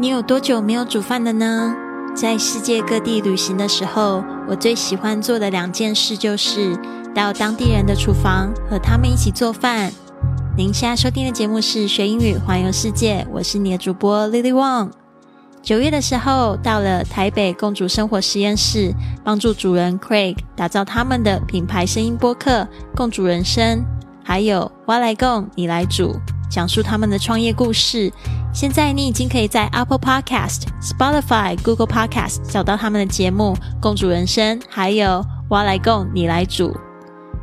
你有多久没有煮饭了呢？在世界各地旅行的时候，我最喜欢做的两件事就是到当地人的厨房和他们一起做饭。您现在收听的节目是学英语环游世界，我是你的主播 Lily Wong。九月的时候，到了台北共主生活实验室，帮助主人 Craig 打造他们的品牌声音播客《共主人生》，还有我来共你来煮，讲述他们的创业故事。现在你已经可以在 Apple Podcast、Spotify、Google Podcast 找到他们的节目《共主人生》，还有我来共你来煮。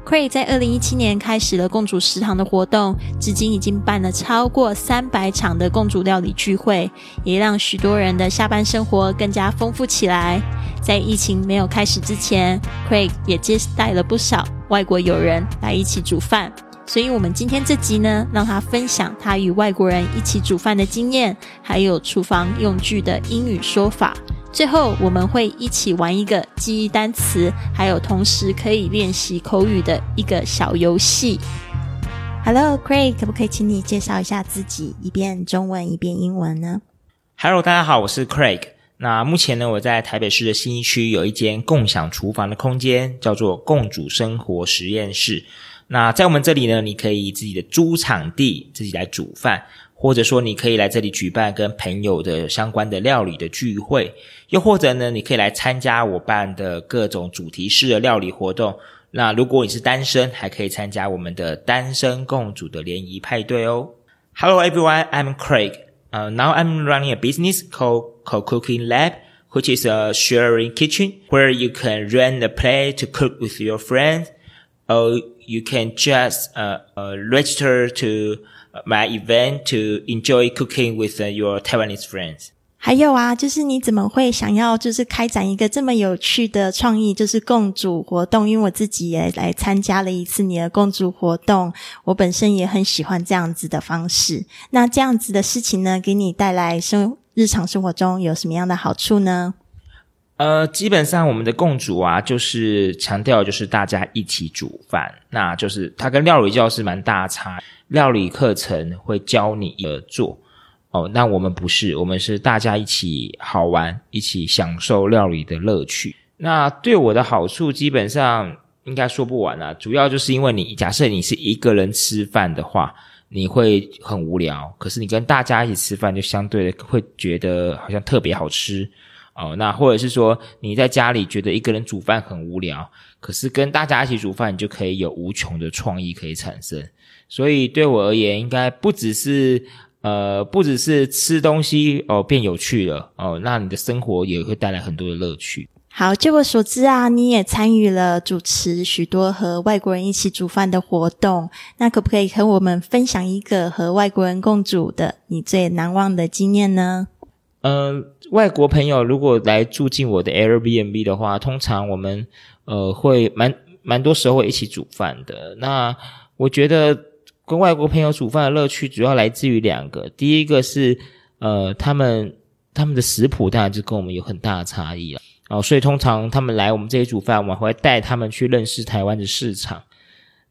Cray 在二零一七年开始了共煮食堂的活动，至今已经办了超过三百场的共煮料理聚会，也让许多人的下班生活更加丰富起来。在疫情没有开始之前，Cray 也接待了不少外国友人来一起煮饭。所以，我们今天这集呢，让他分享他与外国人一起煮饭的经验，还有厨房用具的英语说法。最后，我们会一起玩一个记忆单词，还有同时可以练习口语的一个小游戏。Hello，Craig，可不可以请你介绍一下自己，一遍中文，一遍英文呢？Hello，大家好，我是 Craig。那目前呢，我在台北市的新一区有一间共享厨房的空间，叫做共煮生活实验室。那在我们这里呢，你可以自己的租场地自己来煮饭，或者说你可以来这里举办跟朋友的相关的料理的聚会，又或者呢，你可以来参加我办的各种主题式的料理活动。那如果你是单身，还可以参加我们的单身共煮的联谊派对哦。Hello everyone, I'm Craig. Uh, now I'm running a business called Co Cooking Lab, which is a sharing kitchen where you can rent a place to cook with your friends. Or you can just uh, uh, register to my event to enjoy cooking with uh, your Taiwanese friends. 还有啊，就是你怎么会想要就是开展一个这么有趣的创意，就是共煮活动？因为我自己也来参加了一次你的共煮活动，我本身也很喜欢这样子的方式。那这样子的事情呢，给你带来生日常生活中有什么样的好处呢？呃，基本上我们的共煮啊，就是强调就是大家一起煮饭，那就是它跟料理教室蛮大差。料理课程会教你而做，哦，那我们不是，我们是大家一起好玩，一起享受料理的乐趣。那对我的好处基本上应该说不完啊，主要就是因为你假设你是一个人吃饭的话，你会很无聊，可是你跟大家一起吃饭，就相对的会觉得好像特别好吃。哦，那或者是说你在家里觉得一个人煮饭很无聊，可是跟大家一起煮饭，你就可以有无穷的创意可以产生。所以对我而言，应该不只是呃，不只是吃东西哦变有趣了哦，那你的生活也会带来很多的乐趣。好，据我所知啊，你也参与了主持许多和外国人一起煮饭的活动，那可不可以和我们分享一个和外国人共煮的你最难忘的经验呢？呃，外国朋友如果来住进我的 Airbnb 的话，通常我们呃会蛮蛮多时候会一起煮饭的。那我觉得跟外国朋友煮饭的乐趣主要来自于两个，第一个是呃他们他们的食谱当然就跟我们有很大的差异了哦，所以通常他们来我们这里煮饭，我们会带他们去认识台湾的市场，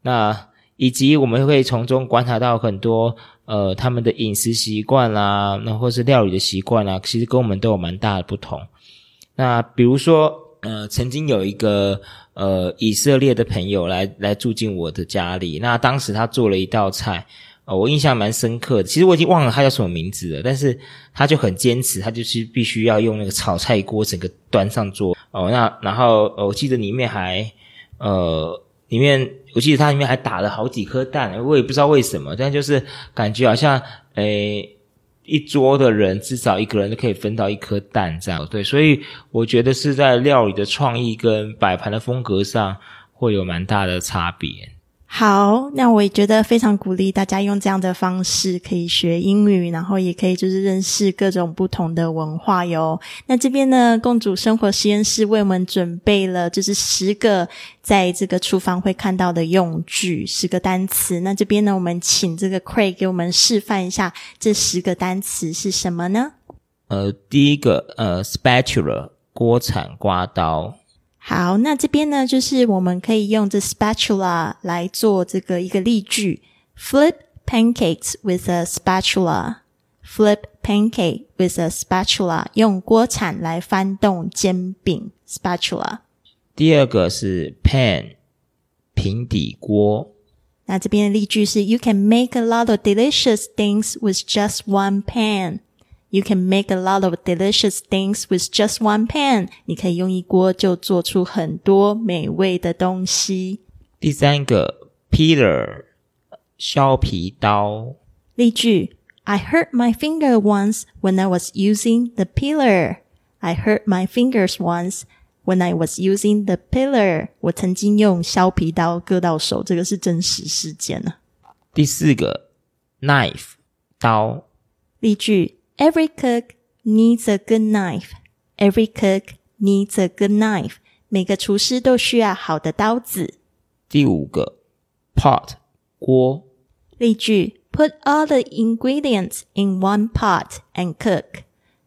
那以及我们会从中观察到很多。呃，他们的饮食习惯啦，那或是料理的习惯啦，其实跟我们都有蛮大的不同。那比如说，呃，曾经有一个呃以色列的朋友来来住进我的家里，那当时他做了一道菜，呃，我印象蛮深刻的。其实我已经忘了他叫什么名字了，但是他就很坚持，他就是必须要用那个炒菜锅整个端上桌。哦，那然后我记得里面还呃。里面，我记得它里面还打了好几颗蛋，我也不知道为什么，但就是感觉好像，诶，一桌的人至少一个人都可以分到一颗蛋这样，对，所以我觉得是在料理的创意跟摆盘的风格上会有蛮大的差别。好，那我也觉得非常鼓励大家用这样的方式可以学英语，然后也可以就是认识各种不同的文化哟。那这边呢，共主生活实验室为我们准备了就是十个在这个厨房会看到的用具，十个单词。那这边呢，我们请这个 Craig 给我们示范一下这十个单词是什么呢？呃，第一个呃，spatula 锅铲刮刀。好，那这边呢，就是我们可以用这 spatula 来做这个一个例句：Flip pancakes with a spatula. flip pancake with a spatula，用锅铲来翻动煎饼，spatula。第二个是 pan，平底锅。那这边的例句是：You can make a lot of delicious things with just one pan. You can make a lot of delicious things with just one pan. 你可以用一锅就做出很多美味的东西。第三个 peeler，削皮刀。例句：I hurt my finger once when I was using the peeler. I hurt my fingers once when I was using the peeler. 我曾经用削皮刀割到手，这个是真实事件呢。第四个 knife，刀。例句 ：Every cook needs a good knife. Every cook needs a good knife. 每个厨师都需要好的刀子。第五个 pot，锅。例句：Put all the ingredients in one pot and cook.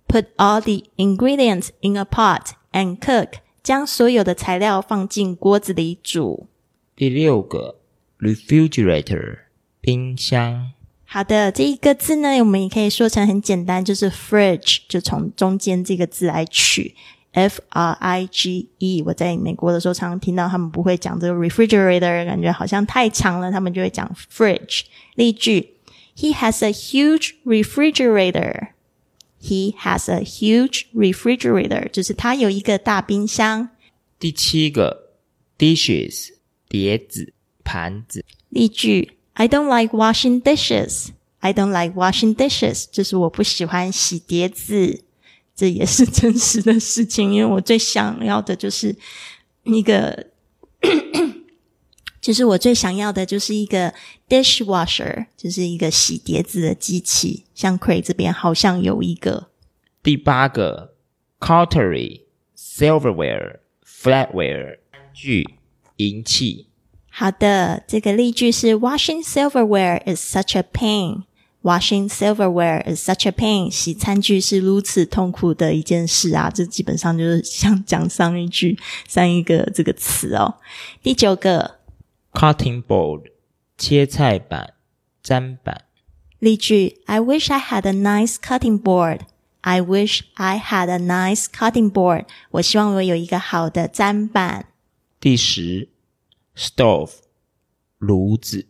Put all the ingredients in a pot and cook. 将所有的材料放进锅子里煮。第六个 refrigerator，冰箱。 好的，这一个字呢，我们也可以说成很简单，就是 fridge，就从中间这个字来取 f r i g e。我在美国的时候，常常听到他们不会讲这个 refrigerator，感觉好像太长了，他们就会讲 fridge。例句：He has a huge refrigerator. He has a huge refrigerator，就是他有一个大冰箱。第七个 dishes，碟子、盘子。例句。I don't like washing dishes. I don't like washing dishes. 就是我不喜欢洗碟子，这也是真实的事情。因为我最想要的就是一个，就是我最想要的就是一个 dishwasher，就是一个洗碟子的机器。像 Cray 这边好像有一个。第八个 cutlery, silverware, flatware，具、银器。好的，这个例句是 Washing silverware is such a pain. Washing silverware is such a pain. 洗餐具是如此痛苦的一件事啊！这基本上就是像讲上一句上一个这个词哦。第九个 cutting board 切菜板、砧板。例句：I wish I had a nice cutting board. I wish I had a nice cutting board. 我希望我有一个好的砧板。第十。 stove 炉子。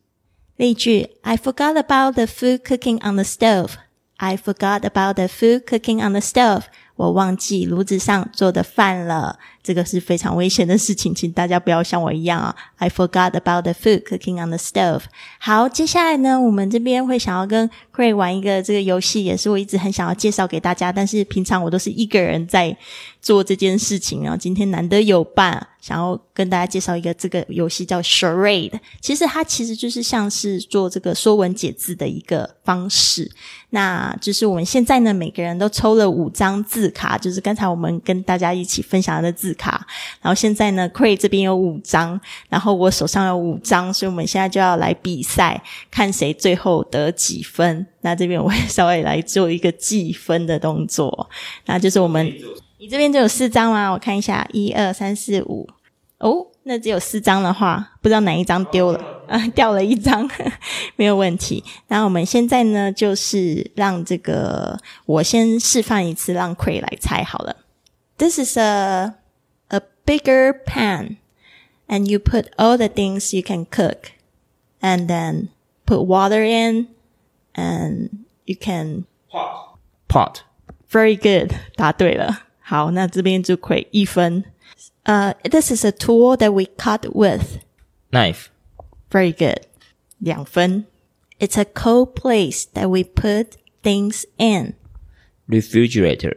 例句：I forgot about the food cooking on the stove. I forgot about the food cooking on the stove. 我忘记炉子上做的饭了。 这个是非常危险的事情，请大家不要像我一样啊。I forgot about the food cooking on the stove. 好，接下来呢，我们这边会想要跟 Cray 玩一个这个游戏，也是我一直很想要介绍给大家，但是平常我都是一个人在做这件事情，然后今天难得有伴。想要跟大家介绍一个这个游戏叫 Charade，其实它其实就是像是做这个说文解字的一个方式。那就是我们现在呢，每个人都抽了五张字卡，就是刚才我们跟大家一起分享的字卡。然后现在呢，Cray 这边有五张，然后我手上有五张，所以我们现在就要来比赛，看谁最后得几分。那这边我会稍微来做一个计分的动作，那就是我们。你这边就有四张吗？我看一下，一二三四五。哦，那只有四张的话，不知道哪一张丢了啊？掉了一张，没有问题。那我们现在呢，就是让这个我先示范一次，让 Cray 来猜好了。This is a a bigger pan, and you put all the things you can cook, and then put water in, and you can pot pot. Very good，答对了。好，那这边就亏一分。呃、uh,，This is a tool that we cut with. Knife. Very good. 两分。It's a cold place that we put things in. Refrigerator.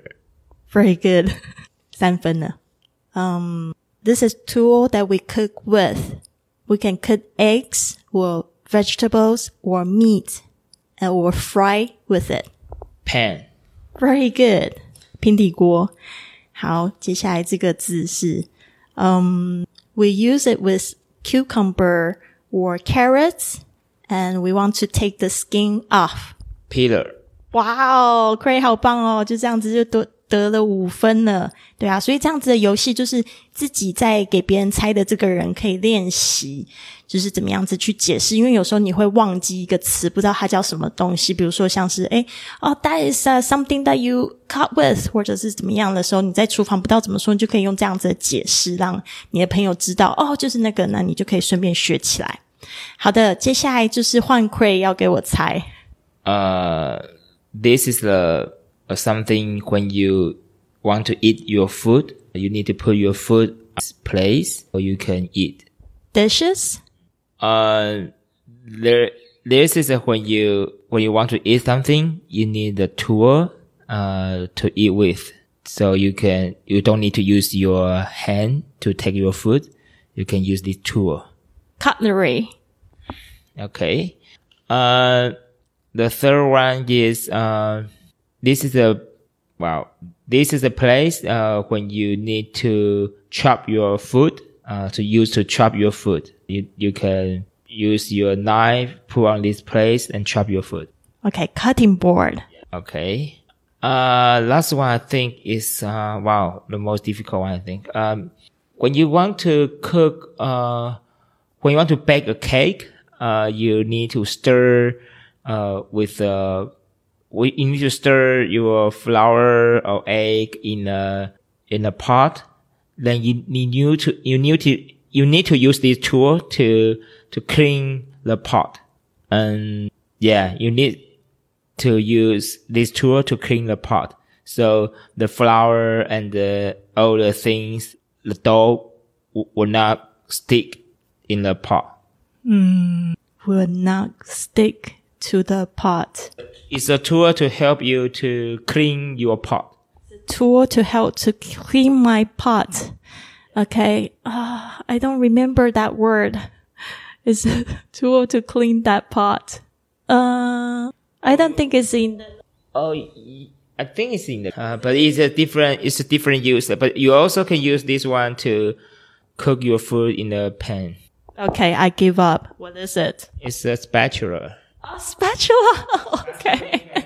Very good. 三分了。 Um, this is tool that we cook with. We can cook eggs or vegetables or meat or fry with it. Pan. Very good. 平底锅。好，接下来这个字是，嗯、um,，we use it with cucumber or carrots, and we want to take the skin off. Peeler. 哇哦，Cray 好棒哦！就这样子就得 得了五分了，对啊，所以这样子的游戏就是自己在给别人猜的这个人可以练习，就是怎么样子去解释，因为有时候你会忘记一个词，不知道它叫什么东西，比如说像是诶哦，that is something that you cut with，或者是怎么样的时候，你在厨房不知道怎么说，你就可以用这样子的解释，让你的朋友知道哦，就是那个，那你就可以顺便学起来。好的，接下来就是换 Cray 要给我猜。Uh, this is the uh, something when you want to eat your food. You need to put your food place or you can eat. Dishes. Uh, there. This is when you when you want to eat something, you need a tool uh to eat with. So you can you don't need to use your hand to take your food. You can use this tool. Cutlery. Okay. Uh, the third one is uh, this is a well, this is a place uh, when you need to chop your food. Uh, to use to chop your food, you you can use your knife, put on this place, and chop your food. Okay, cutting board. Okay. Uh, last one I think is uh, wow, the most difficult one I think. Um, when you want to cook, uh, when you want to bake a cake, uh, you need to stir, uh, with, uh, we, you need to stir your flour or egg in a, in a pot. Then you need to, you need to, you need to use this tool to, to clean the pot. And yeah, you need to use this tool to clean the pot. So the flour and the, all the things, the dough will not stick in the pot. Hmm, will not stick to the pot. It's a tool to help you to clean your pot. Tool to help to clean my pot. Okay. Uh, I don't remember that word. It's a tool to clean that pot. Uh, I don't think it's in the Oh, I think it's in the, uh, but it's a different, it's a different use. But you also can use this one to cook your food in a pan. Okay, I give up. What is it? It's a spatula A spatula. okay.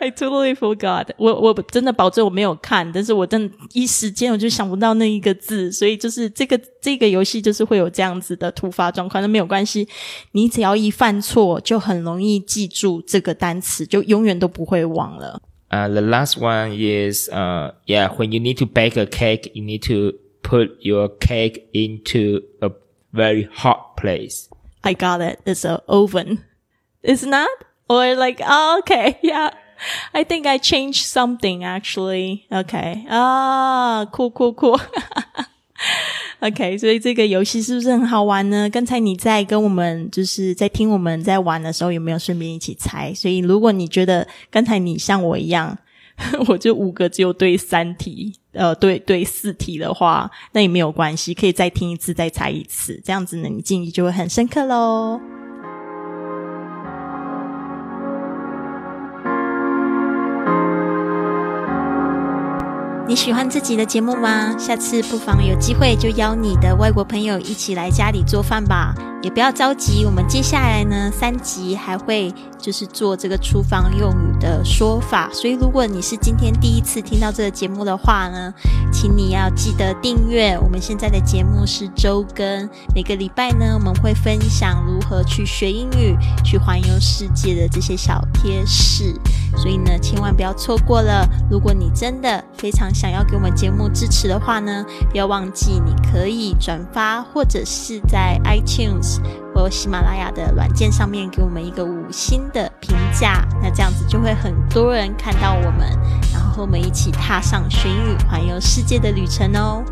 I totally forgot. 我我真的保证我没有看，但是我真的一时间我就想不到那一个字，所以就是这个这个游戏就是会有这样子的突发状况，那没有关系，你只要一犯错，就很容易记住这个单词，就永远都不会忘了。 Uh, the last one is, uh, yeah, when you need to bake a cake, you need to put your cake into a very hot place. I got it. It's a oven. It's not? Or like, okay, yeah. I think I changed something actually. Okay. 啊，酷酷酷。OK，所以这个游戏是不是很好玩呢？刚才你在跟我们就是在听我们在玩的时候，有没有顺便一起猜？所以如果你觉得刚才你像我一样，我就五个只有对三题，呃，对对四题的话，那也没有关系，可以再听一次，再猜一次，这样子呢，你记忆就会很深刻喽。你喜欢自己的节目吗？下次不妨有机会就邀你的外国朋友一起来家里做饭吧。也不要着急，我们接下来呢三集还会就是做这个厨房用语的说法。所以如果你是今天第一次听到这个节目的话呢，请你要记得订阅。我们现在的节目是周更，每个礼拜呢我们会分享如何去学英语、去环游世界的这些小贴士。所以呢，千万不要错过了。如果你真的非常想要给我们节目支持的话呢，不要忘记你可以转发，或者是在 iTunes 或喜马拉雅的软件上面给我们一个五星的评价。那这样子就会很多人看到我们，然后和我们一起踏上寻雨环游世界的旅程哦。